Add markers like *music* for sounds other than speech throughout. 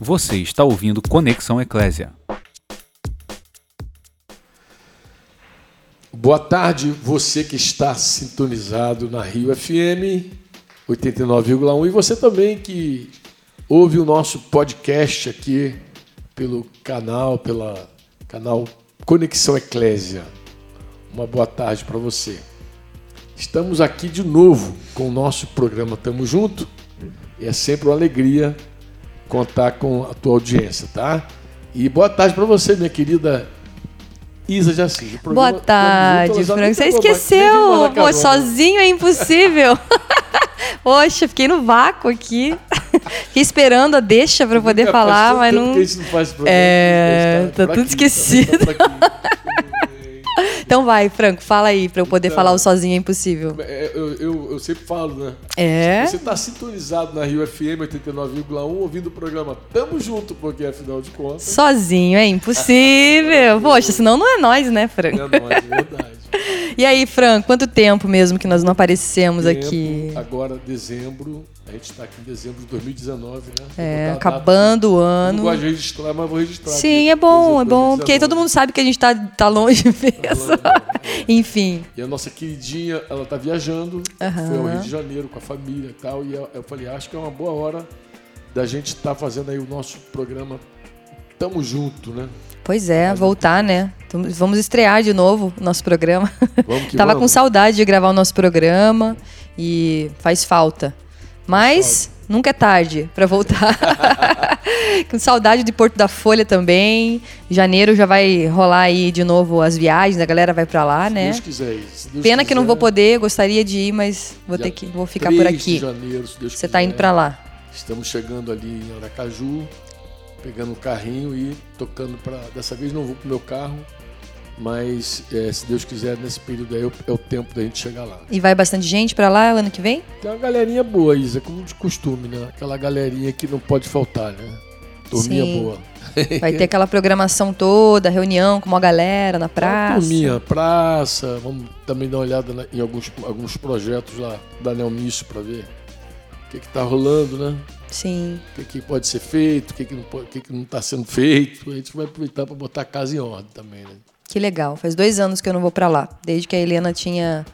Você está ouvindo Conexão Eclésia. Boa tarde, você que está sintonizado na Rio FM 89,1 e você também que ouve o nosso podcast aqui pelo canal, pela canal Conexão Eclésia. Uma boa tarde para você. Estamos aqui de novo com o nosso programa Tamo Junto e é sempre uma alegria contar com a tua audiência, tá? E boa tarde para você, minha querida Isa Jacinto. Boa tarde, Franco. Você esqueceu? Pô, sozinho é impossível. *laughs* Poxa, fiquei no vácuo aqui. *laughs* Fiquei esperando a deixa para poder falar, mas não. Que isso não faz. É, tá, tá tudo aqui, esquecido. Tá então vai, Franco, fala aí para eu poder então, falar o sozinho é impossível. É, eu, eu, eu, sempre falo, né? É. Você tá sintonizado na Rio FM 89,1 ouvindo o programa Tamo Junto, porque afinal de contas. Sozinho é impossível. *laughs* Poxa, senão não é nós, né, Franco? É nós, é verdade. E aí, Franco, quanto tempo mesmo que nós não aparecemos tempo, aqui? Agora, dezembro. A gente está aqui em dezembro de 2019, né? É, acabando o ano. Não gosto de registrar, mas vou registrar. Sim, aqui, é bom, é bom. Porque aí todo mundo sabe que a gente está tá longe *laughs* mesmo. Tá longe, é. Enfim. E a nossa queridinha, ela está viajando. Uhum. Foi ao Rio de Janeiro com a família e tal. E eu falei, acho que é uma boa hora da gente estar tá fazendo aí o nosso programa Tamo Junto, né? Pois é, voltar, né? Vamos estrear de novo o nosso programa. Vamos que *laughs* Tava vamos. com saudade de gravar o nosso programa e faz falta. Mas nunca é tarde para voltar. *laughs* com saudade de Porto da Folha também. Janeiro já vai rolar aí de novo as viagens, a galera vai para lá, se né? Deus quiser. Se Deus Pena quiser. que não vou poder, gostaria de ir, mas vou ter que vou ficar por aqui. De janeiro, se Deus Você quiser. tá indo para lá. Estamos chegando ali em Aracaju pegando um carrinho e tocando para. Dessa vez não vou pro meu carro, mas é, se Deus quiser, nesse período aí é o tempo da gente chegar lá. E vai bastante gente para lá ano que vem? Tem uma galerinha boa, Isa, como de costume, né? Aquela galerinha que não pode faltar, né? Turminha Sim. boa. Vai ter aquela programação toda, reunião com uma galera na praça. Turminha, praça. Vamos também dar uma olhada em alguns, alguns projetos lá da Nelmisso para ver o que está rolando, né? Sim. O que, que, pode ser feito, o que, que não está tá sendo feito. A gente vai aproveitar para botar a casa em ordem também, né? Que legal. Faz dois anos que eu não vou para lá. Desde que a Helena tinha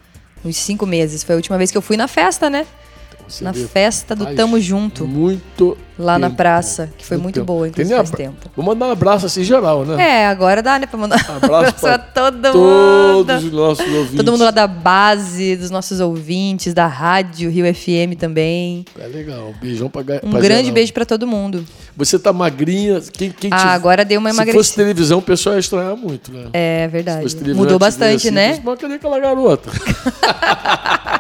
uns cinco meses. Foi a última vez que eu fui na festa, né? Você na vê, festa do Tamo Junto. Muito Lá na tempo, praça, que foi muito tempo. boa, inclusive faz tempo. Vou mandar um abraço assim geral, né? É, agora dá, né, pra mandar um Abraço pra todo Todos mundo. os nossos ouvintes. Todo mundo lá da base, dos nossos ouvintes, da rádio Rio FM também. É legal. Beijão pra, Um pra grande geral. beijo pra todo mundo. Você tá magrinha. Quem, quem Ah, te- agora deu uma Se fosse emagrecida. televisão, o pessoal ia estranhar muito, né? É verdade. Mudou bastante, assim, né? Mas cadê aquela garota? *laughs*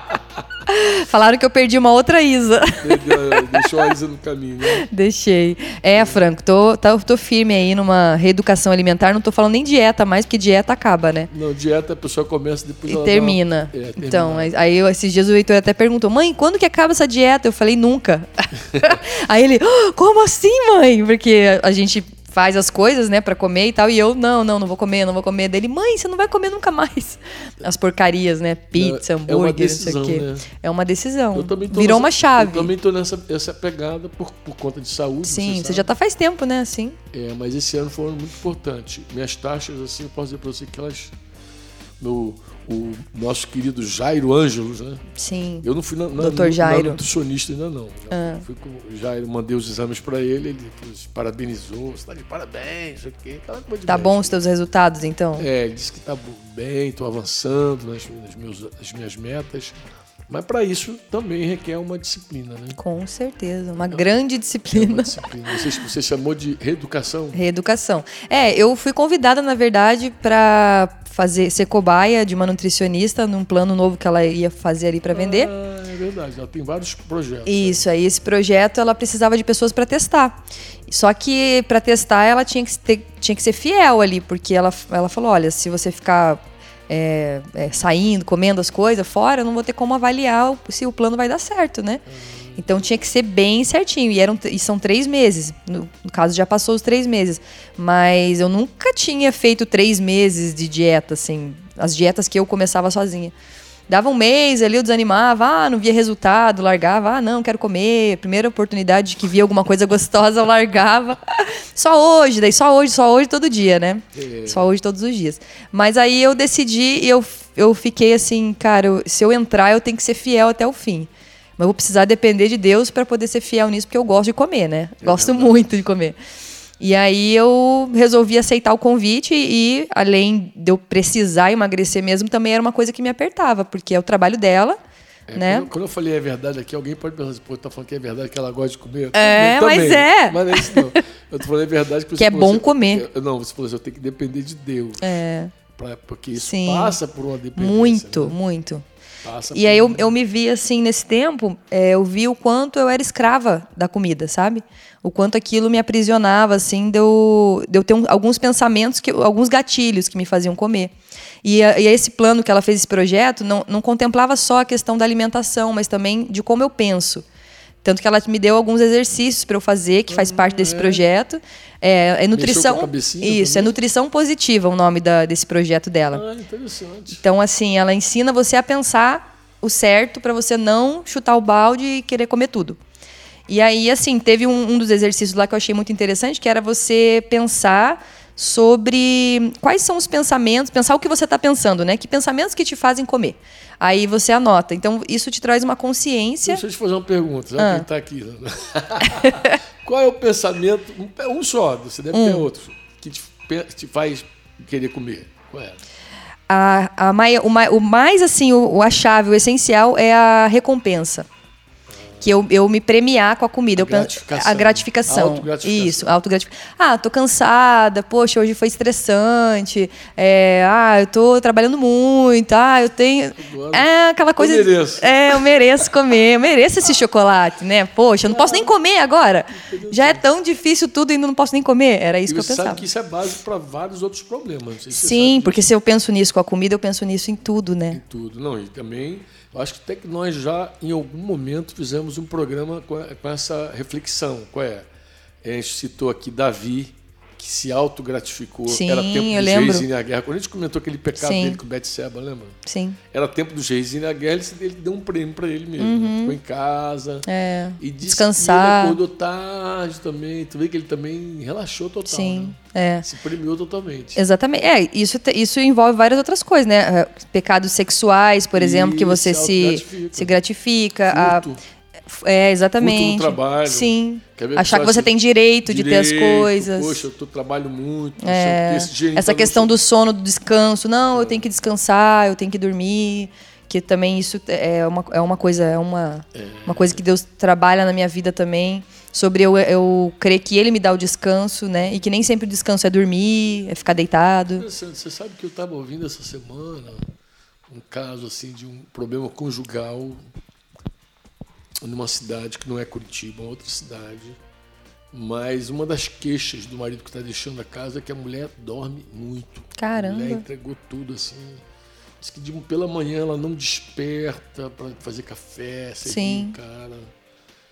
*laughs* Falaram que eu perdi uma outra Isa. *laughs* Deixou a Isa no caminho, né? Deixei. É, Franco, tô, tô, tô firme aí numa reeducação alimentar. Não tô falando nem dieta mais, porque dieta acaba, né? Não, dieta a pessoa começa depois E termina. uma- É, termina. Então, aí- eu- esses dias o Heitor até perguntou: mãe, quando que acaba essa dieta? Eu falei: nunca. *laughs* aí ele: "Ah, como assim, mãe? Porque a gente faz as coisas, né, pra comer e tal, e eu: não, não, não vou comer, não vou comer. Dele: mãe, você não vai comer nunca mais. *laughs* As porcarias, né? Pizza, É uma hambúrguer, não sei decisão, o quê. né? É uma decisão. Virou nessa- uma chave. Eu também tô nessa essa pegada por, por conta de saúde. Sim, você sabe. já tá faz tempo, né, assim. É, mas esse ano foi um ano muito importante. Minhas taxas, assim, eu posso dizer para você que elas. No, o nosso querido Jairo Ângelos, né? Sim. Eu não fui na, na, Dr. na Jairo. nutricionista ainda não. Ah. Fui com o Jairo, mandei os exames para ele, ele parabenizou, você tá de parabéns, sei o quê. Tá médico. bom os teus resultados, então? É, ele disse que tá bem, estou avançando nas, nas, meus, nas minhas metas. Mas para isso também requer uma disciplina, né? Com certeza. Uma grande É uma disciplina. disciplina. Você, você chamou de reeducação? Reeducação. É, eu fui convidada, na verdade, para fazer ser cobaia de uma nutricionista num plano novo que ela ia fazer ali para vender. Ah, é verdade. Ela tem vários projetos. Isso, aí esse projeto ela precisava de pessoas para testar. Só que para testar ela tinha que, ter, tinha que ser fiel ali, porque ela, ela falou: olha, se você ficar é, é, saindo, comendo as coisas fora, eu não vou ter como avaliar se o plano vai dar certo, né? Então tinha que ser bem certinho. E, eram, e são três meses. No, no caso, já passou os três meses. Mas eu nunca tinha feito três meses de dieta, assim. As dietas que eu começava sozinha. Dava um mês ali, eu desanimava, ah, não via resultado, largava, ah, não, quero comer. Primeira oportunidade que via alguma coisa gostosa, eu largava. *laughs* Só hoje, daí só hoje, só hoje todo dia, né? É. Só hoje todos os dias. Mas aí eu decidi e eu, eu fiquei assim, cara, eu- se eu entrar, eu tenho que ser fiel até o fim. Mas eu vou precisar depender de Deus para poder ser fiel nisso, porque eu gosto de comer, né? Gosto muito de comer. E aí eu resolvi aceitar o convite e, além de eu precisar emagrecer mesmo, também era uma coisa que me apertava, porque é o trabalho dela, É, né? quando, quando eu falei é verdade aqui, alguém pode pensar assim, pô, tá falando que é verdade que ela gosta de comer? É, Também, mas é. Mas não é isso não. Eu tô falando é verdade que Que é bom assim, comer. eu- não, você falou assim, eu tenho que depender de Deus. É, pra- porque isso Sim. passa por uma dependência. muito, né? muito. Passa E aí eu, eu me vi assim nesse tempo, é, eu vi o quanto eu era escrava da comida, sabe? O quanto aquilo me aprisionava, assim, de eu, de eu ter um- alguns pensamentos, que, alguns gatilhos que me faziam comer. E, a- e esse plano que ela fez, esse projeto, não, não contemplava só a questão da alimentação, mas também de como eu penso. Tanto que ela me deu alguns exercícios para eu fazer, que faz parte desse projeto. É, é nutrição. Isso, é nutrição positiva o nome da- desse projeto dela. Ah, interessante. Então, assim, ela ensina você a pensar o certo para você não chutar o balde e querer comer tudo. E aí, assim, teve um, um dos exercícios lá que eu achei muito interessante, que era você pensar sobre quais são os pensamentos, pensar o que você está pensando, né? Que pensamentos que te fazem comer. Aí você anota. Então, isso te traz uma consciência. Deixa eu te fazer uma pergunta, já Ah. está aqui. né? *laughs* Qual é o pensamento, um, um só, você deve Hum. ter outro, que te, te faz querer comer? Qual é? A, a o, mai- o mais, assim, o, o a chave, o essencial é a recompensa. Que eu, eu me premiar com a comida. eu penso- gratificação. A gratificação. Autogratificação. Isso, autogratificação. Ah, tô cansada, poxa, hoje foi estressante. é, ah, eu tô trabalhando muito. Ah, eu tenho. Agora, É aquela coisa. mereço. É, eu mereço comer, eu mereço esse chocolate, né? Poxa, eu não posso nem comer agora. Já é tão difícil tudo e não posso nem comer. Era isso e que eu você pensava. sabe que isso é base para vários outros problemas. Sim, porque se eu penso nisso com a comida, eu penso nisso em tudo, né? tudo. Não, e também, eu acho que até que nós já, em algum momento, fizemos um programa com, essa reflexão. Qual é? A gente citou aqui Davi, que se autogratificou. Sim, Era tempo eu dos lembro. reis e na guerra. Quando a gente comentou aquele pecado Sim. dele com Betseba, lembra? Sim. Era tempo dos reis e na guerra, ele, ele deu um prêmio para ele mesmo. né? Ficou em casa. Uhum. É, E descansar. Que acordou tarde também. Tu vê que ele também relaxou total. Sim, né? é. Se premiou totalmente. Exatamente. É, isso, isso envolve várias outras coisas, né? Eh, Pecados sexuais, por exemplo, que Isso, você se, se gratifica. a-. é, exatamente. Furto no trabalho. Sim. Achar que pessoa você assim, tem direito, de ter as direito, coisas. Poxa, eu tô, trabalho muito. É, essa pra questão você- do sono, do descanso. Não, eu tenho que descansar, eu tenho que dormir. Que também isso é uma, é uma coisa, é uma, uma coisa que Deus trabalha na minha vida também. Sobre eu, eu crer que Ele me dá o descanso, né? E que nem sempre o descanso é dormir, é ficar deitado. Interessante. Você sabe que eu estava ouvindo essa semana um caso assim de um problema conjugal numa cidade que não é Curitiba, uma outra cidade. Mas uma das queixas do marido que está deixando a casa é que a mulher dorme muito. Caramba. A mulher entregou tudo assim. Diz que de, pela manhã ela não desperta para fazer café, servir Sim. o cara.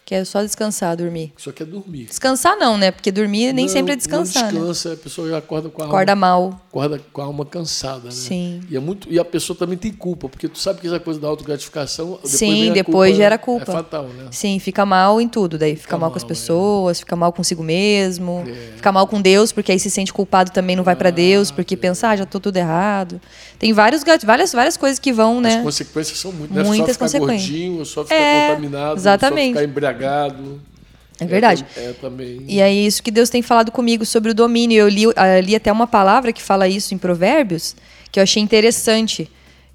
Que é só descansar, dormir. Só quer dormir. Descansar não, né? Porque dormir nem Não- sempre é descansar, Não né? descansa, a pessoa já acorda com a alma Acorda mal. acorda com a alma cansada, né? Sim. E, é muito, e a pessoa também tem culpa, porque tu sabe que essa coisa da autogratificação. depois Sim, depois culpa, gera É culpa. fatal, né? Sim, fica mal em tudo. Daí fica, Fica mal com as é. pessoas, fica mal consigo mesmo, É. fica mal com Deus, porque aí se sente culpado também não vai pra Deus, é. porque pensa, ah, já tô tudo errado. Tem vários, várias, várias coisas que vão, As né? consequências são muito, né? Muitas só ficar consequências. gordinho, só ficar É, contaminado, exatamente. só ficar embriagado. É verdade. É, é também. E é isso que Deus tem falado comigo sobre o domínio. Eu li, ah, li até uma palavra que fala isso em Provérbios, que eu achei interessante,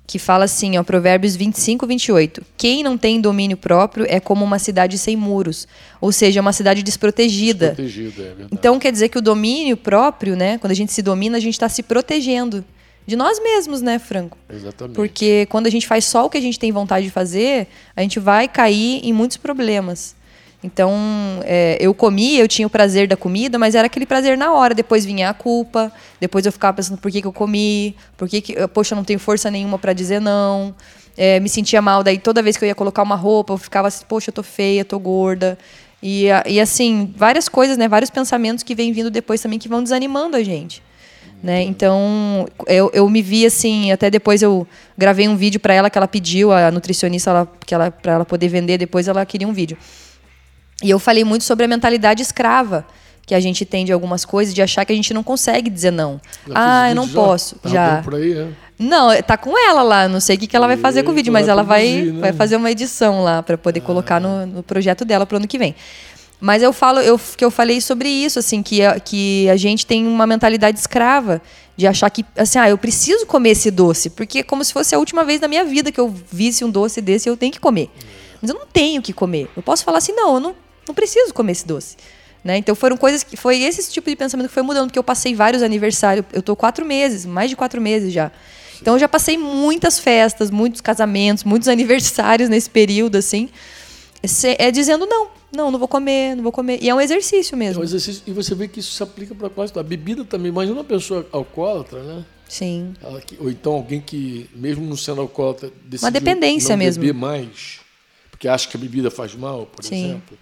que fala assim, ó, Provérbios 25, 28. Quem não tem domínio próprio é como uma cidade sem muros, ou seja, uma cidade desprotegida. Protegido, é verdade. Então quer dizer que o domínio próprio, né, quando a gente se domina, a gente está se protegendo de nós mesmos, né, Franco? Exatamente. Porque quando a gente faz só o que a gente tem vontade de fazer, a gente vai cair em muitos problemas. Então, é, eu comia, eu tinha o prazer da comida, mas era aquele prazer na hora. Depois vinha a culpa, depois eu ficava pensando por que, que eu comi, por que, que poxa, eu não tenho força nenhuma para dizer não. É, me sentia mal, daí toda vez que eu ia colocar uma roupa, eu ficava assim, poxa, eu tô feia, tô gorda. E, e assim, várias coisas, né? Vários pensamentos que vêm vindo depois também que vão desanimando a gente. Né? Então, eu, eu me vi assim, até depois eu gravei um vídeo para ela que ela pediu, a nutricionista, ela, que ela, para ela poder vender, depois ela queria um vídeo. E eu falei muito sobre a mentalidade escrava que a gente tem de algumas coisas, de achar que a gente não consegue dizer não. Já ah, eu não já? posso. Tá já. por aí, é? Não, tá com ela lá. Não sei o que, que ela vai fazer com o vídeo, mas vai ela vai, produzir, né? vai fazer uma edição lá para poder colocar no, no projeto dela pro ano que vem. Mas eu falo, eu, que eu falei sobre isso, assim, que a, que a gente tem uma mentalidade escrava de achar que, assim, ah, eu preciso comer esse doce, porque é como se fosse a última vez na minha vida que eu visse um doce desse, eu tenho que comer. Mas eu não tenho que comer. Eu posso falar assim, não, eu não, não preciso comer esse doce. Né? Então foram coisas que foi esse tipo de pensamento que foi mudando, porque eu passei vários aniversários. Eu tô quatro meses, mais de quatro meses já. Então eu já passei muitas festas, muitos casamentos, muitos *laughs* aniversários nesse período, assim. É dizendo não, não, não vou comer, não vou comer. E é um exercício É mesmo. um exercício, e você vê que isso se aplica para quase tudo. A bebida também. Imagina uma pessoa alcoólatra, né? Sim. Ela ou então alguém que, mesmo não sendo alcoólatra, decidiu dependência não mesmo. beber mais, porque acha que a bebida faz mal, por Sim. exemplo.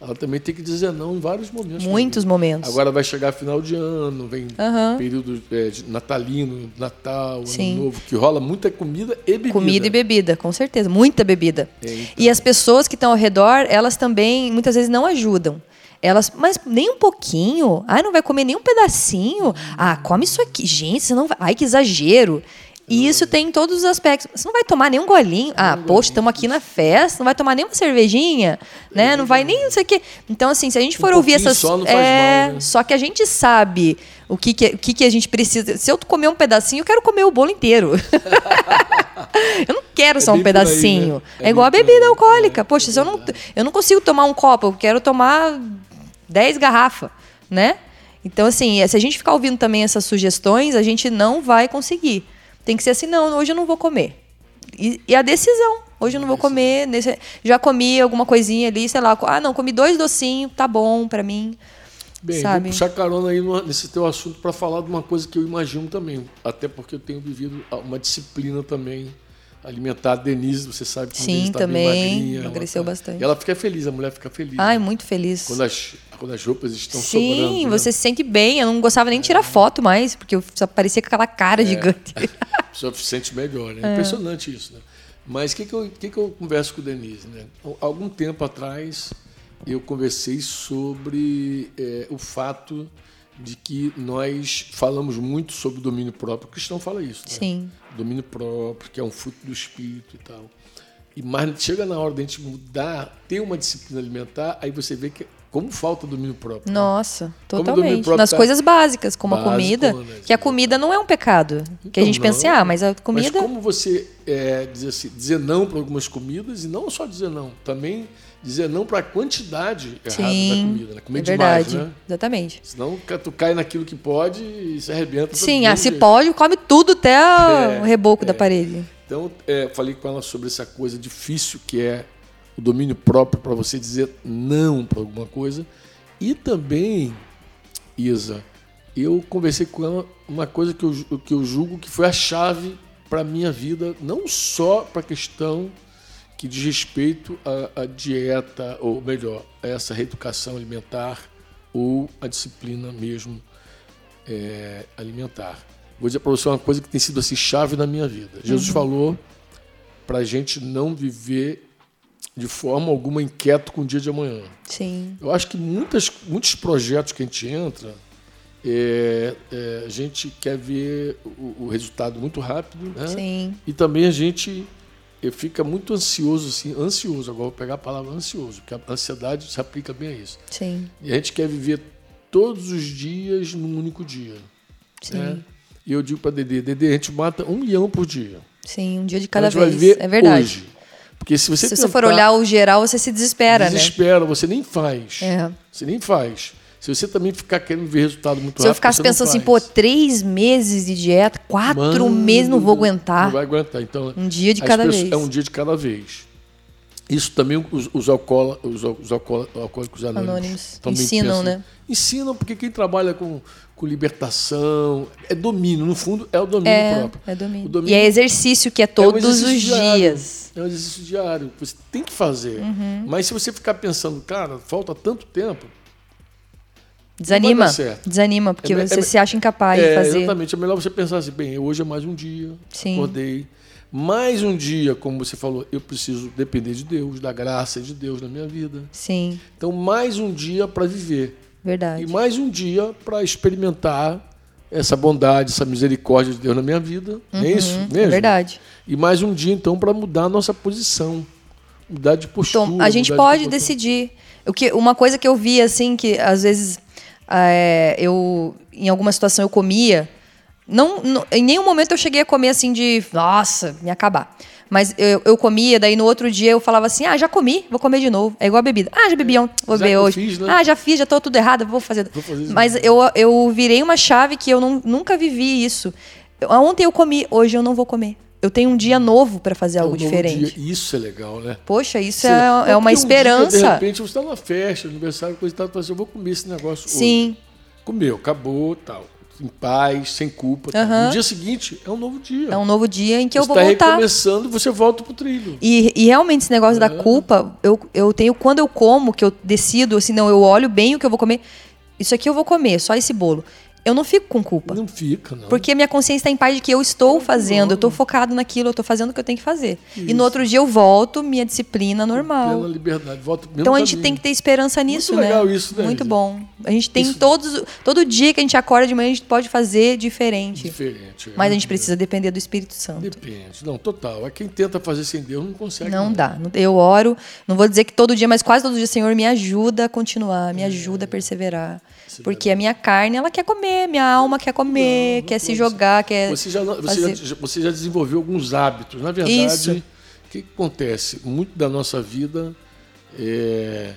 Ela também tem que dizer não em vários momentos. Muitos momentos. Agora vai chegar final de ano, vem Aham. período é, natalino, Natal, Sim. Ano Novo, que rola muita comida e bebida. Comida e bebida, com certeza. Muita bebida. É, então. E as pessoas que estão ao redor, elas também muitas vezes não ajudam. Elas, mas nem um pouquinho? Ai, não vai comer nem um pedacinho? Ah, come isso aqui. Gente, você não vai. Ai, que exagero. E isso tem em todos os aspectos. Você não vai tomar nem um golinho. Ah, poxa, estamos aqui na festa, não vai tomar nem uma cervejinha, né? Não vai nem não sei o quê. Então, assim, se a gente for ouvir pouquinho essas. só não faz é, mal, né? Só que a gente sabe o que, que, o que, que a gente precisa. Se eu comer um pedacinho, eu quero comer o bolo inteiro. *laughs* eu não quero É só um por aí, né? pedacinho. É É, igual a bebida aí, alcoólica. é, Poxa, é se eu não, eu não consigo tomar um copo, eu quero tomar 10 garrafas, né? Então, assim, se a gente ficar ouvindo também essas sugestões, a gente não vai conseguir. Tem que ser assim, não, hoje eu não vou comer. E, e a decisão. Hoje eu não vou comer. nesse- já comi alguma coisinha ali, sei lá. Ah, não, comi dois docinhos, tá bom pra mim. Bem, sabe? vou puxar carona aí nesse teu assunto para falar de uma coisa que eu imagino também, até porque eu tenho vivido uma disciplina também alimentar. A Denise, você sabe que Sim, tá também, magrinha. ela emagreceu tá- bastante. E ela fica feliz, a mulher fica feliz. Ai, né? muito feliz. Quando as, quando as roupas estão sobrando. Sim, né? você se sente bem. Eu não gostava nem de tirar foto mais, porque eu só parecia com aquela cara gigante. *laughs* A pessoa se sente melhor, né? Impressionante isso, né? Mas o que, que, eu, que, que eu converso com o Denise? Né? Algum tempo atrás, eu conversei sobre é, o fato de que nós falamos muito sobre o domínio próprio. O cristão fala isso, né? Sim. Domínio próprio, que é um fruto do espírito e tal. E mas chega na hora da gente mudar, ter uma disciplina alimentar, aí você vê que como falta domínio próprio. né? Nossa, domínio totalmente. próprio Nas tá- coisas básicas, como a Básico, comida. né? Que a comida não é um pecado. que a Então, gente pensa, assim, não. ah, mas a comida. Mas como você é, dizer, assim, dizer não para algumas comidas e não só dizer não, também dizer não para a quantidade errada da Sim, comida, né? Comer é demais, verdade. né? Exatamente. Senão tu cai naquilo que pode e se arrebenta. Sim, ah, se pode, come tudo até É, o reboco da é. parede. Então, é, falei com ela sobre essa coisa difícil que é o domínio próprio para você dizer não para alguma coisa. E também, Isa, eu conversei com ela uma coisa que eu, que eu julgo que foi a chave para minha vida, não só para a questão que diz respeito à, à dieta, ou melhor, a essa reeducação alimentar ou a disciplina mesmo é, alimentar. Vou dizer para você uma coisa que tem sido assim chave na minha vida. Jesus falou para a gente não viver de forma alguma inquieto com o dia de amanhã. Sim. Eu acho que muitas, muitos projetos que a gente entra, é, é, a gente quer ver o, o resultado muito rápido, né? Sim. E também a gente eh, fica muito ansioso, assim, ansioso. Agora vou pegar a palavra ansioso, porque a ansiedade se aplica bem a isso. Sim. E a gente quer viver todos os dias num único dia. Sim. né? E eu digo para Dedê, Dedê, a gente mata um milhão por dia. Sim, um dia de cada vez. É verdade. hoje. Porque se você Se você for tentar- olhar o geral, você se desespera, né? desespera, você nem faz. É. Você nem faz. Se você também ficar querendo ver resultado muito Se eu rápido, ficasse você não pensando assim, pô, três meses de dieta, quatro Mano, meses não vou aguentar. Não vai aguentar. Então, Um dia de cada vez. É um dia de cada vez. Isso também os, os, alcoóla- os, os alcoóla- alcoólicos anônimos, Anônimos. também Ensinam, pensam- né? Ensinam, porque quem trabalha com, com libertação é domínio. No fundo, é o domínio É, próprio. é domínio. Domínio E é exercício que é é um todos os diário. dias. É um exercício diário. Você tem que fazer. Uhum. Mas se você ficar pensando, cara, falta tanto tempo, Desanima. Desanima, porque É você é- se acha incapaz é, de fazer. Exatamente. É melhor você pensar assim, bem, hoje é mais um dia, Sim. acordei. Mais um dia, como você falou, eu preciso depender de Deus, da graça de Deus na minha vida. Sim, Então, mais um dia para viver. verdade. E mais um dia para experimentar essa bondade, essa misericórdia de Deus na minha vida. Não é isso mesmo? É verdade. E mais um dia, então, para mudar a nossa posição. Mudar de postura. Então, a gente de pode comportamento. decidir. O que, uma coisa que eu vi, assim, que às vezes é, eu, em alguma situação, eu comia. Não, não- em nenhum momento eu cheguei a comer assim de, nossa, me acabar. Mas eu, eu comia, daí no outro dia eu falava assim: ah, já comi, vou comer de novo. É igual a bebida. Ah, já bebi ontem, vou Já beber hoje. fiz, né? Ah, já fiz, já tô tudo errado, vou fazer. Vou fazer. Mas eu, eu virei uma chave que eu não- nunca vivi isso. Ontem eu comi, hoje eu não vou comer. Eu tenho um dia novo para fazer É um algo novo diferente. dia. Isso é legal, né? Poxa, isso Você- é, é uma um dia, esperança. de repente, você está numa festa, aniversário, coisa e tal, assim, eu vou comer esse negócio hoje. Sim. Comeu, acabou, tal. Em paz, sem culpa. Aham. No dia seguinte, é um novo dia. É um novo dia em que eu você vou está voltar. recomeçando e você volta pro trilho. E, e realmente esse negócio da culpa, eu, eu tenho, quando eu como, que eu decido, assim, não, eu olho bem o que eu vou comer. Isso aqui eu vou comer, só esse bolo. Eu não fico com culpa. Não fica, não. Porque minha consciência está em paz de que eu estou fazendo, eu estou focado naquilo, eu estou fazendo o que eu tenho que fazer. E no outro dia eu volto, minha disciplina normal. Plena liberdade. Mesmo Então a gente caminho. tem que ter esperança nisso, né? legal isso, né, Muito bom. A gente tem Isso- todos, todo dia que a gente acorda de manhã, a gente pode fazer diferente. Diferente. é. Mas a gente precisa depender do Espírito Santo. Depende. Não, total. É quem tenta fazer sem Deus não consegue. Não dá. Eu oro, não vou dizer que todo dia, mas quase todo dia, Senhor, me ajuda a continuar, É. me ajuda a perseverar. Porque a minha carne, ela quer comer, minha alma quer comer, quer se jogar, quer. Você já, você, já, você já desenvolveu alguns hábitos. Na verdade, Isso. o que, que acontece? Muito da nossa vida é,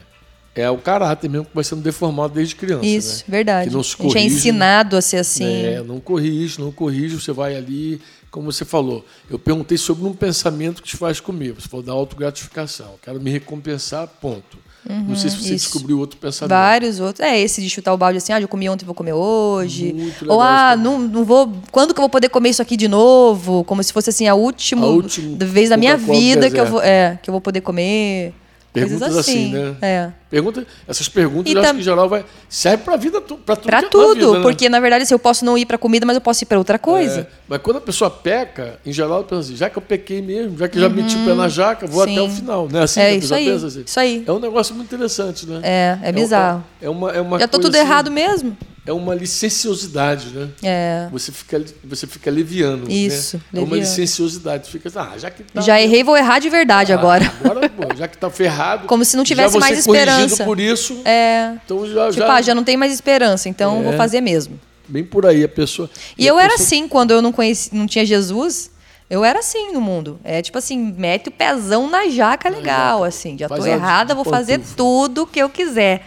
é o caráter mesmo que vai sendo deformado desde criança. Isso, né? verdade. Que não se a gente é corrige, ensinado a ser assim. É, não corrige, não corrige, você vai ali, como você falou. Eu perguntei sobre um pensamento que te faz comer. Você falou da autogratificação. Quero me recompensar, ponto. Não sei se você Uhum, isso. descobriu outro pensamento. Vários outros. É, esse de chutar o balde assim, ah, eu comi ontem, vou comer hoje. Muito Ou, ah, não, não vou. Quando que eu vou poder comer isso aqui de novo? Como se fosse assim, a última A última vez da minha vida que eu, vou, é, que eu vou poder comer. Perguntas Coisas assim, assim, né? É. Pergunta, essas perguntas, E eu acho tam- que em geral vai, serve para vida, para tudo. Que é tudo, vida, né? porque na verdade assim, eu posso não ir pra comida, mas eu posso ir pra outra coisa. É, mas quando a pessoa peca, em geral, pensa assim, já que eu pequei mesmo, já que já meti o pé na jaca, vou Sim. até o final. Né? Assim É a isso aí, assim. isso aí. É um negócio muito interessante, né? É, é bizarro. É, uma, é uma Já coisa tudo assim, errado mesmo? É uma licenciosidade, né? É. Você fica, você fica leviano. Isso, né? É uma licenciosidade. Fica assim, ah, já que tá. Já errei, vou errar de verdade Ah, agora. Agora, pô, já que tá ferrado. *laughs* Como se não tivesse mais corrigido esperança. por isso. É. Então já, Tipo, já, ah, já não tem mais esperança, então eu vou É. fazer mesmo. bem por aí a pessoa. E a eu era pessoa- assim, quando eu não conheci, não tinha Jesus, eu era assim no mundo. É tipo assim, mete o pezão na jaca legal, assim. Já Faz tô errada, vou fazer pantufa. tudo que eu quiser.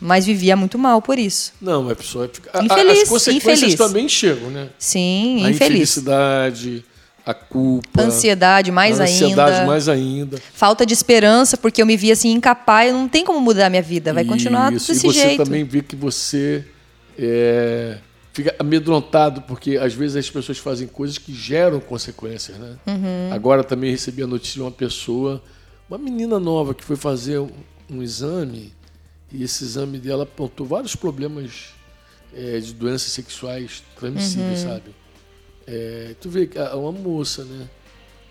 Mas vivia muito mal por isso. Não, a pessoa fica. a- Infeliz, as consequências infeliz. também chegam, né? Sim, a infeliz. infelicidade, a culpa. Ansiedade mais a ansiedade ainda. mais ainda. Falta de esperança, porque eu me via assim incapaz, não tem como mudar a minha vida, vai continuar Isso, desse e você jeito. também vê que você é, fica amedrontado, porque às vezes as pessoas fazem coisas que geram consequências, né? Uhum. Agora também recebi a notícia de uma pessoa, uma menina nova que foi fazer um, um exame, e esse exame dela apontou vários problemas é, de doenças sexuais transmissíveis, Uhum. sabe? É, tu vê que é uma moça, né?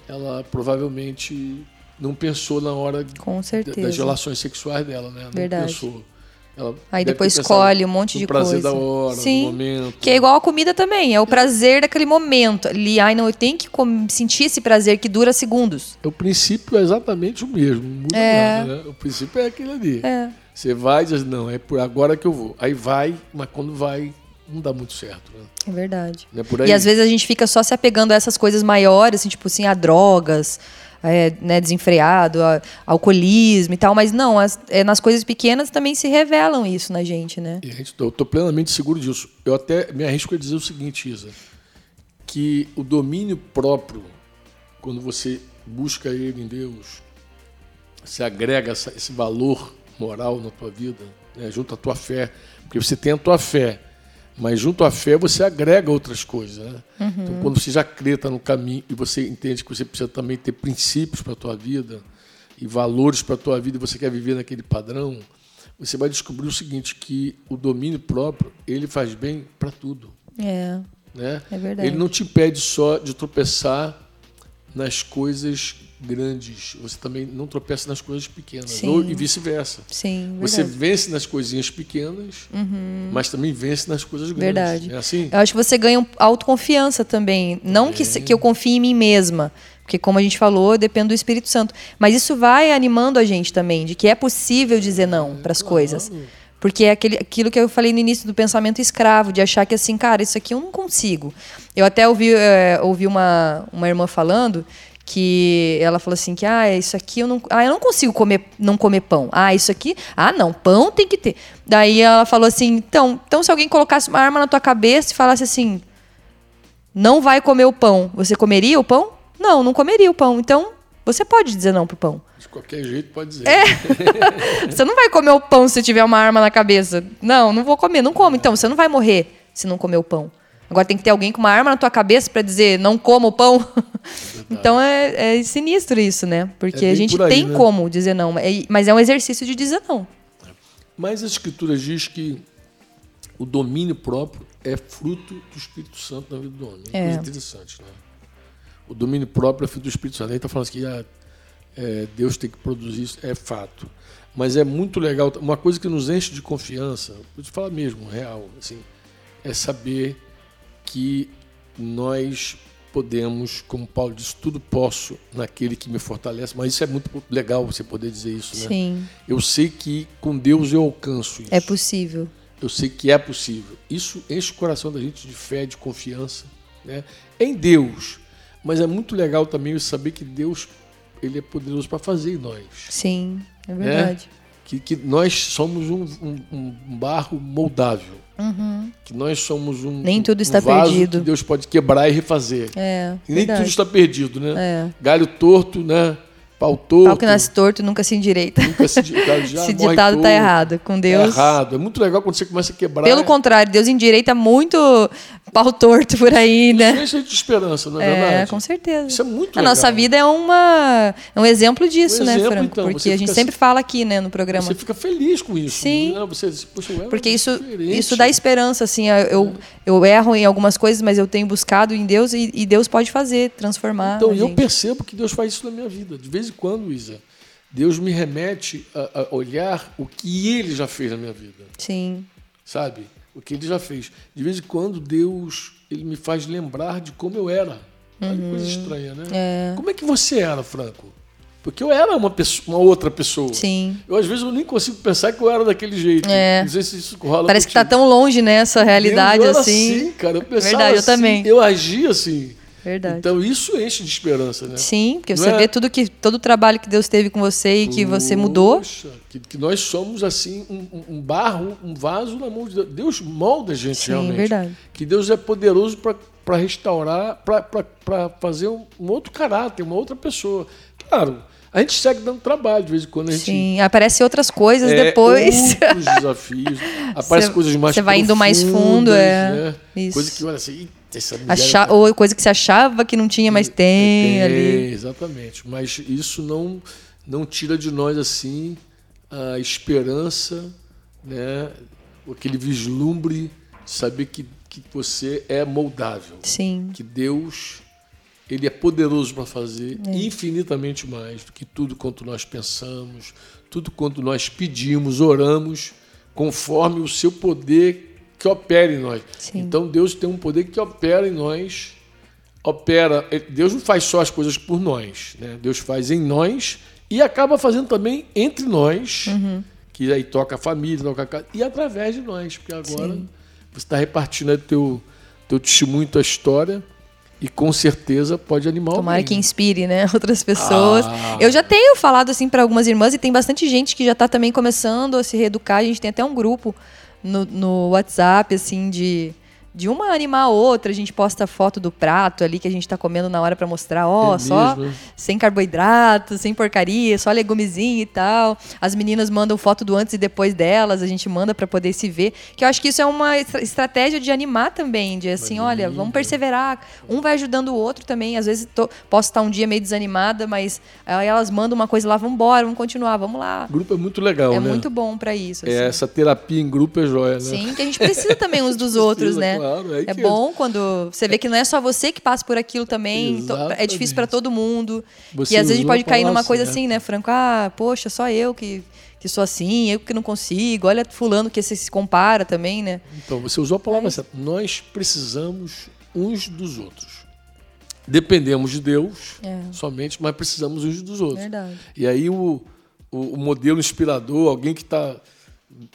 Ela provavelmente não pensou na hora das relações sexuais dela, né? Não Verdade. pensou. Ela Aí depois escolhe um monte de prazer coisa. da hora, Sim. no momento. Que é igual a comida também, é o prazer daquele momento. Ali, ai, não, eu tenho que sentir esse prazer que dura segundos. O princípio é exatamente o mesmo, muda É. nada, né? O princípio é aquele ali. É. Você vai e diz, não, é por agora que eu vou. Aí vai, mas quando vai, não dá muito certo, né? É verdade. É? E às vezes a gente fica só se apegando a essas coisas maiores, assim, tipo assim, a drogas, é, né, desenfreado, a, alcoolismo e tal, mas não, as- é, nas coisas pequenas também se revelam isso na gente, né? E gente- eu estou plenamente seguro disso. Eu até me arrisco a dizer o seguinte, Isa, que o domínio próprio, quando você busca ele em Deus, você agrega essa- esse valor moral na tua vida, né, junto à tua fé, porque você tem a tua fé, mas junto à fé você agrega outras coisas. Né? Então, quando você já crê, está no caminho e você entende que você precisa também ter princípios para a tua vida e valores para a tua vida e você quer viver naquele padrão, você vai descobrir o seguinte, que o domínio próprio, ele faz bem para tudo. É, Né? é verdade. Ele não te impede só de tropeçar nas coisas grandes. Você também não tropeça nas coisas pequenas. Sim. Ou, e vice-versa. Sim, Você verdade. Uhum. vence nas coisinhas pequenas, mas também vence nas coisas grandes. Verdade. É assim? Eu acho que você ganha autoconfiança também. Não que, se- que eu confie em mim mesma. Porque, como a gente falou, eu dependo do Espírito Santo. Mas isso vai animando a gente também, de que é possível dizer não para as coisas. Porque é aquele, aquilo que eu falei no início do pensamento escravo, de achar que assim, cara, isso aqui eu não consigo. Eu até ouvi, eh, ouvi uma, uma irmã falando que ela falou assim que ah isso aqui eu não ah eu não consigo comer não comer pão. Ah isso aqui ah não pão tem que ter. Daí ela falou assim então então se alguém colocasse uma arma na tua cabeça e falasse assim não vai comer o pão você comeria o pão? Não não comeria o pão. Então você pode dizer não pro pão De qualquer jeito pode dizer. É. *laughs* você não vai comer o pão se tiver uma arma na cabeça não não vou comer não como então você não vai morrer se não comer o pão agora tem que ter alguém com uma arma na tua cabeça para dizer não coma o pão então é, é sinistro isso né porque É a gente aí, tem né? como dizer não mas é um exercício de dizer não Mas a Escritura diz que o domínio próprio é fruto do Espírito Santo na vida do homem. É É. coisa interessante, né? O domínio próprio é fruto do Espírito Santo. Aí está falando assim que ah, é, Deus tem que produzir isso, é fato. Mas é muito legal. Uma coisa que nos enche de confiança, vou te falar mesmo, real, assim, é saber que nós podemos, como Paulo disse, tudo posso naquele que me fortalece. Mas isso é muito legal você poder dizer isso, né? sim Eu sei que com Deus eu alcanço isso. é possível Eu sei que é possível. Isso enche o coração da gente de fé, de confiança, né? Em Deus. Mas é muito legal também saber que Deus ele é poderoso para fazer em nós. sim é verdade Que, que nós somos um, um- um barro moldável. Que nós somos um, Uhum. Nem tudo um está vaso perdido. que Deus pode quebrar e refazer. é E nem verdade. tudo está perdido, né? É. Galho torto, né? Pau torto. pau que nasce torto nunca se endireita Nunca se, *laughs* já esse ditado tá torto. errado com Deus É errado. É muito legal quando você começa a quebrar. pelo contrário Deus endireita muito pau torto por aí né Isso gente de esperança, não é, É, verdade? com certeza. Isso é muito A legal. nossa vida é, uma, é um exemplo disso, Um né, exemplo, Franco? então, Porque a gente sempre fala aqui, né, no programa. Você fica feliz com isso. Sim. Né? Você Poxa, Porque isso, diferente. isso dá esperança, assim. Eu, eu erro em algumas coisas, mas eu tenho buscado em Deus e, e Deus pode fazer, transformar. Então, eu gente. percebo que Deus faz isso na minha vida. De vez em quando, Isa, Deus me remete a, a olhar o que Ele já fez na minha vida. Sim, Sabe? O que Ele já fez. De vez em quando, Deus ele me faz lembrar de como eu era. Olha que coisa estranha, né? Uhum. É. Como é que você era, Franco? Porque eu era uma, pessoa, uma outra pessoa. sim. Eu, às vezes, eu nem consigo pensar que eu era daquele jeito. É. Não sei se isso rola Parece que tá tão longe, né, essa realidade, eu era assim. cara. Eu pensava Verdade, eu assim, também. Eu agia assim. Verdade. Então isso enche de esperança, né? Sim, porque Não você é? vê tudo que, todo o trabalho que Deus teve com você e que você mudou. Poxa, que, que nós somos assim um, um- barro, um vaso na mão de Deus. Deus molda a gente Sim, realmente. verdade. Que Deus é poderoso para restaurar, para fazer um, um outro caráter, uma outra pessoa. Claro, a gente segue dando trabalho de vez em quando. A gente Sim, aparecem outras coisas é, depois. outros *laughs* desafios. Aparecem coisas mais você vai indo mais fundo, é. Né? Isso. Coisa que olha assim, "Eita, essa miséria Achar, tá ou coisa que você achava que não tinha, mas tem é, ali. Exatamente. Mas isso não, não tira de nós assim a esperança, né? aquele vislumbre de saber que, que você é moldável. Sim. Que Deus ele é poderoso para fazer infinitamente mais do que tudo quanto nós pensamos, tudo quanto nós pedimos, oramos, conforme o seu poder que opera em nós. Sim. Então Deus tem um poder que opera em nós, opera. Deus não faz só as coisas por nós, né? Deus faz em nós e acaba fazendo também entre nós, Uhum. que aí toca a família, toca a casa, e através de nós, porque agora você está repartindo aí teu teu testemunho, tua história. E com certeza pode animar Tomara alguém. que inspire, né, *laughs* outras pessoas. Ah. Eu já tenho falado assim para algumas irmãs e tem bastante gente que já está também começando a se reeducar. A gente tem até um grupo no, no WhatsApp assim de de uma animar a outra, a gente posta foto do prato ali que a gente tá comendo na hora para mostrar, ó, É só mesmo? sem carboidrato, sem porcaria, só legumezinho e tal. As meninas mandam foto do antes e depois delas, a gente manda para poder se ver. Que eu acho que isso é uma estra- estratégia de animar também, de assim, olha, vamos perseverar. Um vai ajudando o outro também. Às vezes tô- posso estar um dia meio desanimada, mas aí elas mandam uma coisa lá, vamos embora, vamos continuar, vamos lá. O grupo é muito legal, É né? muito bom para isso. É, assim. essa terapia em grupo é joia, né? Sim, que a gente precisa também uns dos outros, Precisa, né? claro, aí é que- bom quando você vê que não é só você que passa por aquilo também. to- É Exatamente. difícil para todo mundo. Você e às vezes a gente pode cair numa coisa certa. assim, né, Franco? Ah, poxa, só eu que, que sou assim, eu que não consigo. Olha fulano que você se compara também, né? Então, você usou a palavra certa. Nós precisamos uns dos outros. Dependemos de Deus É. somente, mas precisamos uns dos outros. Verdade. E aí o, o, o modelo inspirador, alguém que está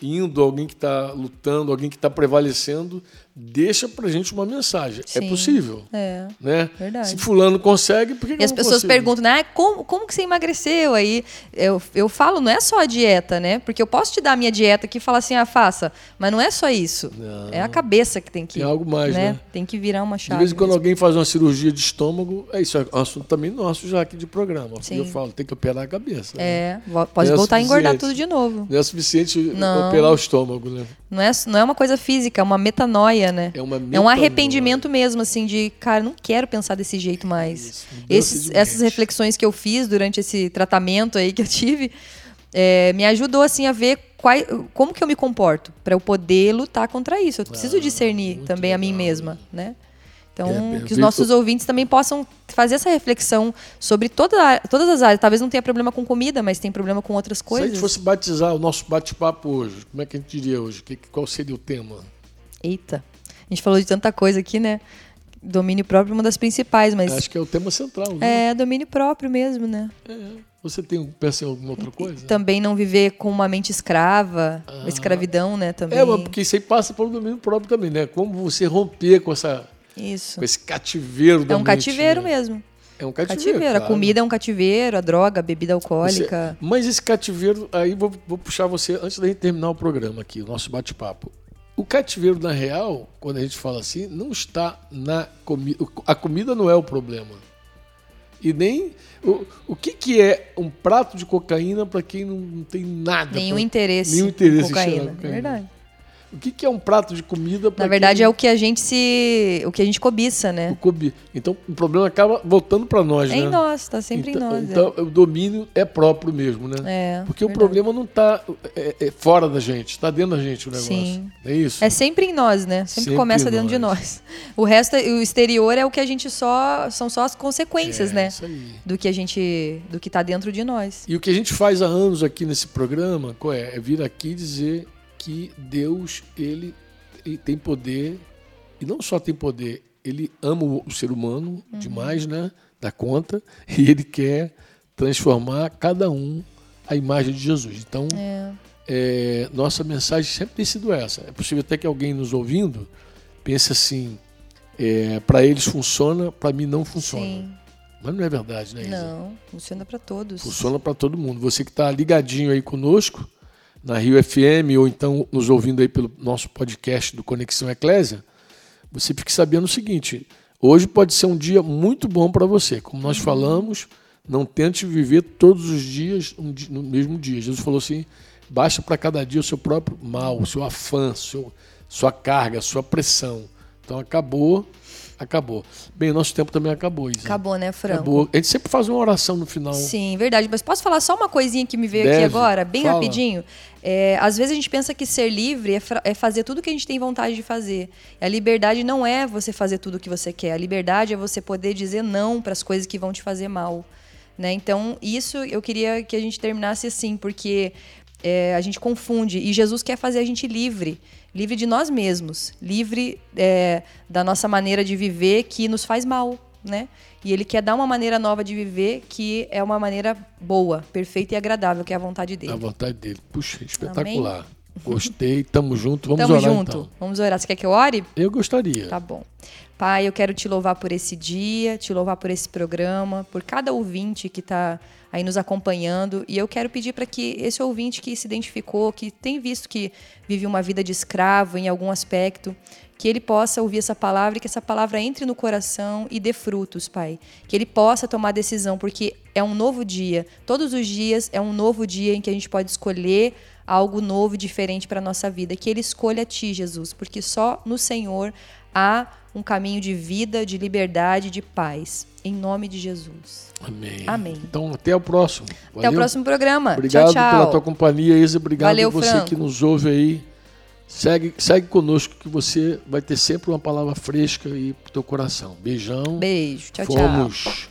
indo, alguém que está lutando, alguém que está prevalecendo, deixa pra gente uma mensagem. É Sim. possível. É. Né? Verdade. Se fulano consegue, por que, que E as eu não pessoas consigo? perguntam, né? Ah, como, como que você emagreceu? Aí eu, eu falo, não é só a dieta, né? Porque eu posso te dar a minha dieta aqui e falar assim, ah, faça. Mas não é só isso. Não. É a cabeça que tem que. Tem algo mais, né? Tem que virar uma De chave. vez em quando mesmo. alguém faz uma cirurgia de estômago, é isso, é um assunto também nosso já aqui de programa. Sim. Eu falo, tem que operar a cabeça. né? É, vo- pode Não é voltar a engordar tudo de novo. Não é suficiente Não. operar o estômago, né? Não é, não é uma coisa física, é uma metanoia, né? É uma É um arrependimento mesmo, assim, de, cara, não quero pensar desse jeito mais. Mudança Esses, essas reflexões que eu fiz durante esse tratamento aí que eu tive, é, me ajudou, assim, a ver quai- como que eu me comporto, para eu poder lutar contra isso. Eu preciso discernir Ah, muito também a mim legal. mesma, né? Então, É, que os nossos ouvintes também possam fazer essa reflexão sobre toda, todas as áreas. Talvez não tenha problema com comida, mas tem problema com outras Se a coisas. gente fosse batizar o nosso bate-papo hoje, como é que a gente diria hoje? Que- qual seria o tema? Eita, a gente falou de tanta coisa aqui, né? Domínio próprio é uma das principais, mas Acho que é o tema central, né? é domínio próprio mesmo, né? É. Você tem, pensa em alguma outra coisa? Também não viver com uma mente escrava, Ah. escravidão, né? Também. É, mas porque isso aí passa pelo domínio próprio também, né? Como você romper com, essa, Isso. com esse cativeiro da É um mente, cativeiro né? mesmo. É um cativeiro. Cativeiro. A claro. comida é um cativeiro, a droga, a bebida Você- alcoólica. mas esse cativeiro, aí vou, vou puxar você antes da gente terminar o programa aqui, o nosso bate-papo. O cativeiro, na real, quando a gente fala assim, não está na comida. A comida não é o problema. E nem. O, o que, que é um prato de cocaína para quem não, não tem nada? Nenhum pra- interesse, nenhum interesse cheirar cocaína. É cocaína. verdade. O que, que é um prato de comida Na verdade, é o que a gente se. o que a gente cobiça, né? Então o problema acaba voltando para nós, É né? em nós, tá sempre então, em nós. é. Então o domínio é próprio mesmo, né? É, Porque o verdade. problema não está fora da gente, está dentro da gente o negócio. Sim. É isso? É sempre em nós, né? Sempre, Sempre começa dentro de nós. nós. O resto, o exterior é o que a gente só. São só as consequências, É, né? Isso aí. Do que a gente. Do que tá dentro de nós. E o que a gente faz há anos aqui nesse programa, qual é? É vir aqui dizer que Deus, ele, ele tem poder, e não só tem poder, ele ama o, ser humano Uhum. demais, né? Da conta, *laughs* e ele quer transformar cada um à imagem de Jesus. Então, É. é, nossa mensagem sempre tem sido essa. É possível até que alguém nos ouvindo pense assim: para eles funciona, para mim não funciona. Sim. Mas não é verdade, né, Isa? Não, funciona para todos. Funciona para todo mundo. Você que está ligadinho aí conosco, na Rio FM, ou então nos ouvindo aí pelo nosso podcast do Conexão Eclésia, você fique sabendo o seguinte: hoje pode ser um dia muito bom para você. Como nós falamos, não tente viver todos os dias um no mesmo dia. Jesus falou assim: baixa para cada dia o seu próprio mal, o seu afã, seu, sua carga, sua pressão. Então acabou, acabou. Bem, nosso tempo também acabou, Isa. Acabou, né, Franco? Acabou. A gente sempre faz uma oração no final. Sim, verdade. Mas posso falar só uma coisinha que me veio Deve. aqui agora, bem Fala. rapidinho? É, às vezes a gente pensa que ser livre é, é fazer tudo que a gente tem vontade de fazer. A liberdade não é você fazer tudo o que você quer. A liberdade é você poder dizer não para as coisas que vão te fazer mal. Né? Então, isso eu queria que a gente terminasse assim, porque é, a gente confunde. E Jesus quer fazer a gente livre. Livre de nós mesmos. Livre é, da nossa maneira de viver que nos faz mal. Né? E ele quer dar uma maneira nova de viver que é uma maneira boa, perfeita e agradável, que é a vontade dele. A vontade dele. Puxa, espetacular. Gostei, tamo junto, vamos Tamo orar junto. então. Vamos orar. Você quer que eu ore? Eu gostaria. Tá bom. Pai, eu quero te louvar por esse dia, te louvar por esse programa, por cada ouvinte que está aí nos acompanhando. E eu quero pedir para que esse ouvinte que se identificou, que tem visto que vive uma vida de escravo em algum aspecto, que ele possa ouvir essa palavra e que essa palavra entre no coração e dê frutos, Pai. Que ele possa tomar decisão, porque é um novo dia. Todos os dias é um novo dia em que a gente pode escolher algo novo e diferente para a nossa vida. Que ele escolha a Ti, Jesus, porque só no Senhor há um caminho de vida, de liberdade, de paz. Em nome de Jesus. Amém. Amém. Então, até o próximo. Até o Valeu? próximo programa. Obrigado tchau, tchau. pela tua companhia, Isa. Obrigado Valeu, você Franco. que nos ouve aí. Segue, segue conosco que você vai ter sempre uma palavra fresca aí pro teu coração. Beijão. Beijo. Tchau, tchau. Fomos.